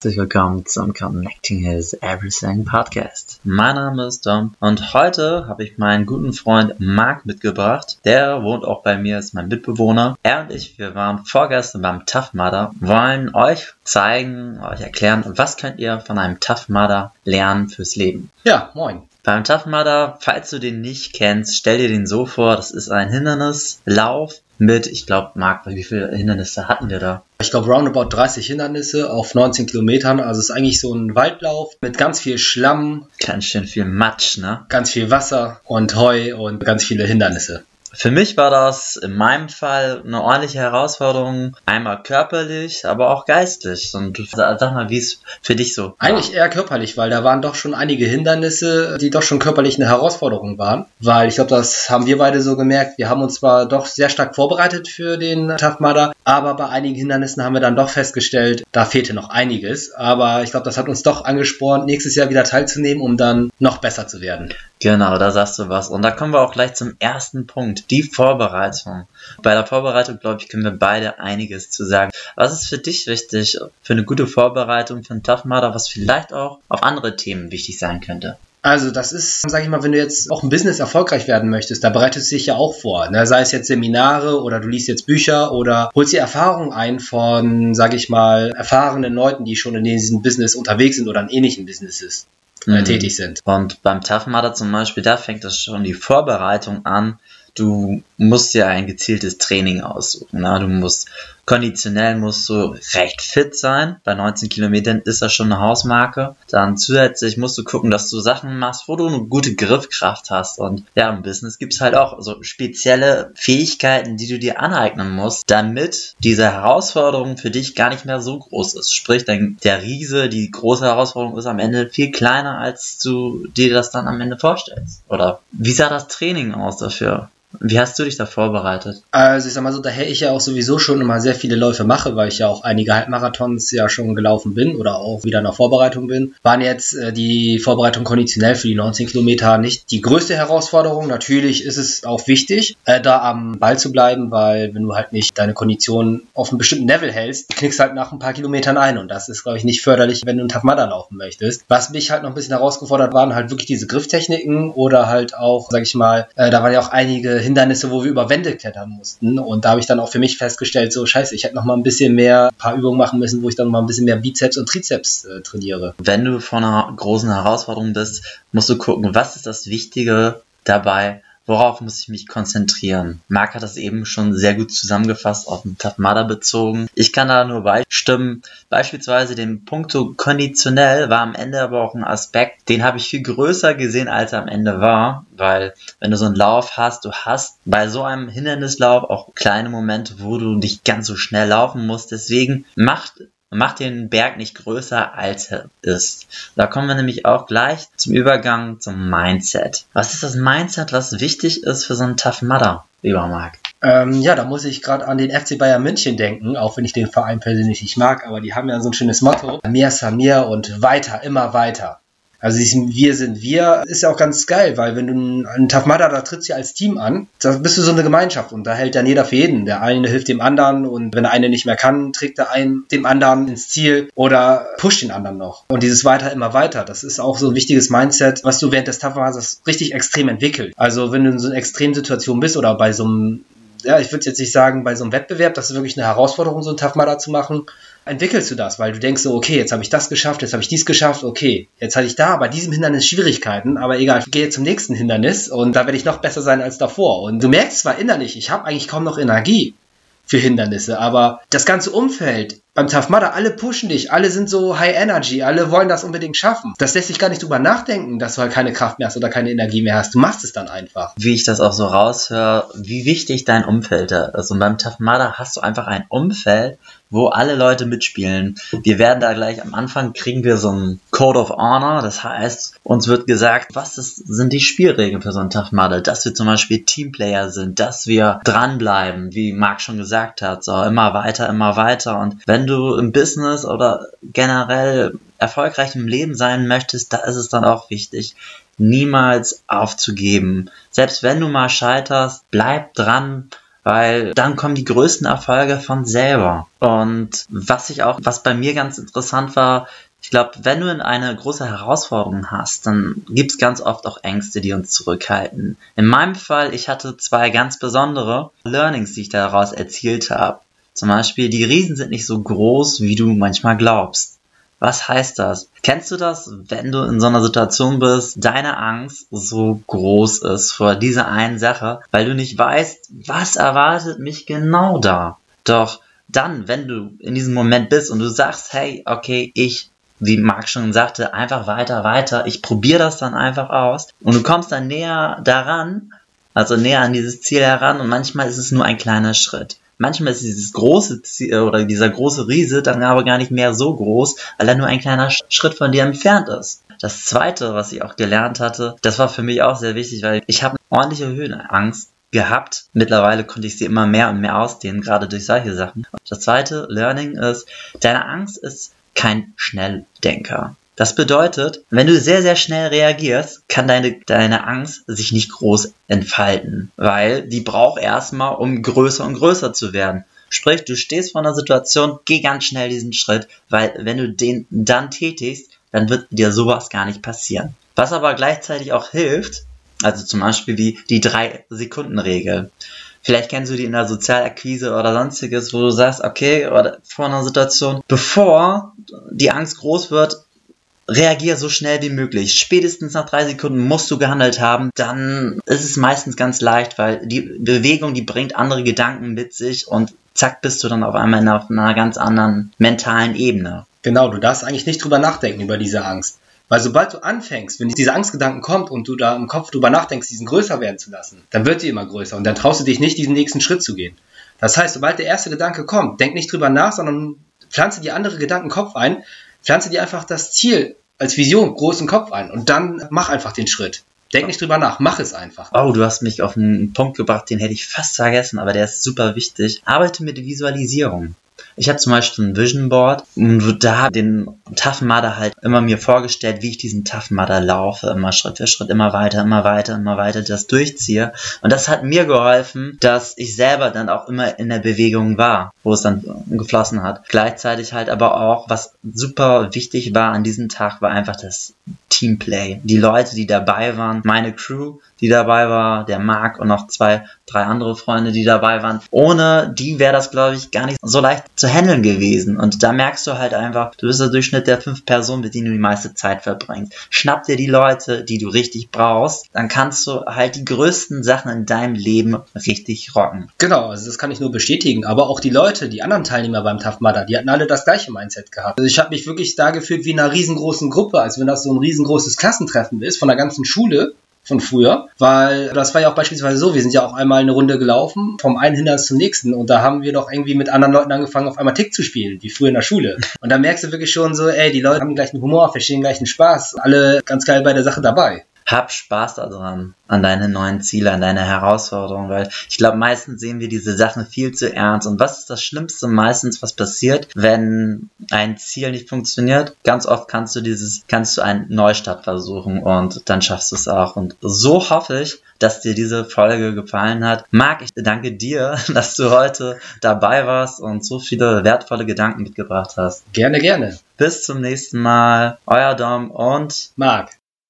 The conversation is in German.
Herzlich willkommen zum Connecting His Everything Podcast. Mein Name ist Dom und heute habe ich meinen guten Freund Marc mitgebracht. Der wohnt auch bei mir, ist mein Mitbewohner. Er und ich, wir waren vorgestern beim Tough Mudder, wollen euch zeigen, euch erklären, was könnt ihr von einem Tough Mudder lernen fürs Leben. Ja, moin. Beim Tough Mudder, falls du den nicht kennst, stell dir den so vor, das ist ein Hindernislauf mit, ich glaube, Marc, wie viele Hindernisse hatten wir da? Ich glaube, roundabout 30 Hindernisse auf 19 Kilometern. Also es ist eigentlich so ein Waldlauf mit ganz viel Schlamm. Ganz schön viel Matsch, ne? Ganz viel Wasser und Heu und ganz viele Hindernisse. Für mich war das in meinem Fall eine ordentliche Herausforderung, einmal körperlich, aber auch geistlich. Und sag mal, wie es für dich so? Eigentlich eher körperlich, weil da waren doch schon einige Hindernisse, die doch schon körperlich eine Herausforderung waren. Weil ich glaube, das haben wir beide so gemerkt. Wir haben uns zwar doch sehr stark vorbereitet für den Tough aber bei einigen Hindernissen haben wir dann doch festgestellt, da fehlte noch einiges. Aber ich glaube, das hat uns doch angespornt, nächstes Jahr wieder teilzunehmen, um dann noch besser zu werden. Genau, da sagst du was. Und da kommen wir auch gleich zum ersten Punkt, die Vorbereitung. Bei der Vorbereitung, glaube ich, können wir beide einiges zu sagen. Was ist für dich wichtig für eine gute Vorbereitung für einen Tough Mudder, was vielleicht auch auf andere Themen wichtig sein könnte? Also das ist, sage ich mal, wenn du jetzt auch im Business erfolgreich werden möchtest, da bereitest du dich ja auch vor. Ne? Sei es jetzt Seminare oder du liest jetzt Bücher oder holst dir Erfahrung ein von, sage ich mal, erfahrenen Leuten, die schon in diesem Business unterwegs sind oder in ähnlichen Businesses äh, mhm. tätig sind. Und beim Tough zum Beispiel, da fängt das schon die Vorbereitung an. Du musst ja ein gezieltes Training aussuchen. Ne? Du musst Konditionell musst du recht fit sein. Bei 19 Kilometern ist das schon eine Hausmarke. Dann zusätzlich musst du gucken, dass du Sachen machst, wo du eine gute Griffkraft hast. Und ja, im Business gibt es halt auch so spezielle Fähigkeiten, die du dir aneignen musst, damit diese Herausforderung für dich gar nicht mehr so groß ist. Sprich, der Riese, die große Herausforderung ist am Ende viel kleiner, als du dir das dann am Ende vorstellst. Oder wie sah das Training aus dafür? Wie hast du dich da vorbereitet? Also ich sag mal so, daher ich ja auch sowieso schon immer sehr viele Läufe mache, weil ich ja auch einige Halbmarathons ja schon gelaufen bin oder auch wieder in der Vorbereitung bin, waren jetzt äh, die Vorbereitung konditionell für die 19 Kilometer nicht die größte Herausforderung. Natürlich ist es auch wichtig, äh, da am Ball zu bleiben, weil wenn du halt nicht deine Kondition auf einem bestimmten Level hältst, knickst halt nach ein paar Kilometern ein und das ist, glaube ich, nicht förderlich, wenn du einen Tafmada laufen möchtest. Was mich halt noch ein bisschen herausgefordert waren halt wirklich diese Grifftechniken oder halt auch, sag ich mal, äh, da waren ja auch einige Hindernisse, wo wir über Wände klettern mussten. Und da habe ich dann auch für mich festgestellt, so scheiße, ich hätte noch mal ein bisschen mehr, ein paar Übungen machen müssen, wo ich dann mal ein bisschen mehr Bizeps und Trizeps äh, trainiere. Wenn du vor einer großen Herausforderung bist, musst du gucken, was ist das Wichtige dabei, Worauf muss ich mich konzentrieren? Marc hat das eben schon sehr gut zusammengefasst auf den Tatmada bezogen. Ich kann da nur beistimmen. Beispielsweise den Punkto konditionell war am Ende aber auch ein Aspekt, den habe ich viel größer gesehen, als er am Ende war. Weil wenn du so einen Lauf hast, du hast bei so einem Hindernislauf auch kleine Momente, wo du nicht ganz so schnell laufen musst. Deswegen macht macht den Berg nicht größer, als er ist. Da kommen wir nämlich auch gleich zum Übergang zum Mindset. Was ist das Mindset, was wichtig ist für so einen Tough Mudder, lieber Marc? Ähm, ja, da muss ich gerade an den FC Bayern München denken, auch wenn ich den Verein persönlich nicht mag, aber die haben ja so ein schönes Motto. Mehr Samir und weiter, immer weiter. Also dieses Wir sind wir ist ja auch ganz geil, weil wenn du einen Tafmada, da trittst du ja als Team an, da bist du so eine Gemeinschaft und da hält dann jeder für jeden. Der eine hilft dem anderen und wenn der eine nicht mehr kann, trägt der einen dem anderen ins Ziel oder pusht den anderen noch. Und dieses weiter immer weiter, das ist auch so ein wichtiges Mindset, was du während des Tafmadas richtig extrem entwickelt. Also wenn du in so einer Extremsituation bist oder bei so einem ja, ich würde jetzt nicht sagen, bei so einem Wettbewerb, das ist wirklich eine Herausforderung, so einen Tafmada zu machen, entwickelst du das, weil du denkst so, okay, jetzt habe ich das geschafft, jetzt habe ich dies geschafft, okay, jetzt hatte ich da bei diesem Hindernis Schwierigkeiten, aber egal, ich gehe zum nächsten Hindernis und da werde ich noch besser sein als davor. Und du merkst zwar innerlich, ich habe eigentlich kaum noch Energie für Hindernisse, aber das ganze Umfeld beim Tough Mudder, alle pushen dich, alle sind so High Energy, alle wollen das unbedingt schaffen. Das lässt sich gar nicht drüber nachdenken, dass du halt keine Kraft mehr hast oder keine Energie mehr hast. Du machst es dann einfach. Wie ich das auch so raushöre, wie wichtig dein Umfeld ist. Und beim Tough Mudder hast du einfach ein Umfeld, wo alle Leute mitspielen. Wir werden da gleich am Anfang kriegen wir so einen Code of Honor. Das heißt, uns wird gesagt, was ist, sind die Spielregeln für so ein Tough Mudder? Dass wir zum Beispiel Teamplayer sind, dass wir dranbleiben, wie Marc schon gesagt hat, so immer weiter, immer weiter. Und wenn du im Business oder generell erfolgreich im Leben sein möchtest, da ist es dann auch wichtig, niemals aufzugeben. Selbst wenn du mal scheiterst, bleib dran, weil dann kommen die größten Erfolge von selber. Und was ich auch, was bei mir ganz interessant war, ich glaube, wenn du in eine große Herausforderung hast, dann gibt es ganz oft auch Ängste, die uns zurückhalten. In meinem Fall, ich hatte zwei ganz besondere Learnings, die ich daraus erzielt habe. Zum Beispiel, die Riesen sind nicht so groß, wie du manchmal glaubst. Was heißt das? Kennst du das, wenn du in so einer Situation bist, deine Angst so groß ist vor dieser einen Sache, weil du nicht weißt, was erwartet mich genau da? Doch dann, wenn du in diesem Moment bist und du sagst, hey, okay, ich wie Marc schon sagte, einfach weiter, weiter. Ich probiere das dann einfach aus. Und du kommst dann näher daran, also näher an dieses Ziel heran und manchmal ist es nur ein kleiner Schritt. Manchmal ist dieses große Ziel oder dieser große Riese dann aber gar nicht mehr so groß, weil er nur ein kleiner Schritt von dir entfernt ist. Das zweite, was ich auch gelernt hatte, das war für mich auch sehr wichtig, weil ich habe ordentliche Höhenangst gehabt. Mittlerweile konnte ich sie immer mehr und mehr ausdehnen, gerade durch solche Sachen. Das zweite Learning ist, deine Angst ist kein Schnelldenker. Das bedeutet, wenn du sehr, sehr schnell reagierst, kann deine, deine Angst sich nicht groß entfalten, weil die braucht erstmal, um größer und größer zu werden. Sprich, du stehst vor einer Situation, geh ganz schnell diesen Schritt, weil wenn du den dann tätigst, dann wird dir sowas gar nicht passieren. Was aber gleichzeitig auch hilft, also zum Beispiel wie die 3-Sekunden-Regel. Vielleicht kennst du die in der Sozialakquise oder sonstiges, wo du sagst, okay, oder vor einer Situation, bevor die Angst groß wird, reagier so schnell wie möglich. Spätestens nach drei Sekunden musst du gehandelt haben. Dann ist es meistens ganz leicht, weil die Bewegung, die bringt andere Gedanken mit sich und zack, bist du dann auf einmal auf einer ganz anderen mentalen Ebene. Genau, du darfst eigentlich nicht drüber nachdenken über diese Angst. Weil sobald du anfängst, wenn dieser Angstgedanken kommt und du da im Kopf drüber nachdenkst, diesen größer werden zu lassen, dann wird sie immer größer und dann traust du dich nicht, diesen nächsten Schritt zu gehen. Das heißt, sobald der erste Gedanke kommt, denk nicht drüber nach, sondern pflanze dir andere Gedanken im Kopf ein, pflanze dir einfach das Ziel als Vision groß im Kopf ein und dann mach einfach den Schritt. Denk nicht drüber nach, mach es einfach. Oh, du hast mich auf einen Punkt gebracht, den hätte ich fast vergessen, aber der ist super wichtig. Arbeite mit Visualisierung. Ich habe zum Beispiel ein Vision Board und da den Tough Mudder halt immer mir vorgestellt, wie ich diesen Tough Mudder laufe, immer Schritt für Schritt, immer weiter, immer weiter, immer weiter das durchziehe. Und das hat mir geholfen, dass ich selber dann auch immer in der Bewegung war, wo es dann geflossen hat. Gleichzeitig halt aber auch, was super wichtig war an diesem Tag, war einfach das Teamplay. Die Leute, die dabei waren, meine Crew, die dabei war, der Marc und noch zwei, drei andere Freunde, die dabei waren. Ohne die wäre das, glaube ich, gar nicht so leicht handeln gewesen. Und da merkst du halt einfach, du bist der Durchschnitt der fünf Personen, mit denen du die meiste Zeit verbringst. Schnapp dir die Leute, die du richtig brauchst, dann kannst du halt die größten Sachen in deinem Leben richtig rocken. Genau, also das kann ich nur bestätigen. Aber auch die Leute, die anderen Teilnehmer beim Tough Mudder, die hatten alle das gleiche Mindset gehabt. Also ich habe mich wirklich da gefühlt wie in einer riesengroßen Gruppe, als wenn das so ein riesengroßes Klassentreffen ist von der ganzen Schule von früher, weil das war ja auch beispielsweise so, wir sind ja auch einmal eine Runde gelaufen, vom einen Hindernis zum nächsten und da haben wir doch irgendwie mit anderen Leuten angefangen, auf einmal Tick zu spielen, wie früher in der Schule. Und da merkst du wirklich schon so, ey, die Leute haben den gleichen Humor, verstehen den gleichen Spaß, alle ganz geil bei der Sache dabei hab Spaß daran, an deine neuen Ziele, an deine Herausforderungen, weil ich glaube, meistens sehen wir diese Sachen viel zu ernst. Und was ist das Schlimmste meistens, was passiert, wenn ein Ziel nicht funktioniert? Ganz oft kannst du dieses, kannst du einen Neustart versuchen und dann schaffst du es auch. Und so hoffe ich, dass dir diese Folge gefallen hat. Marc, ich danke dir, dass du heute dabei warst und so viele wertvolle Gedanken mitgebracht hast. Gerne, gerne. Bis zum nächsten Mal. Euer Dom und Marc.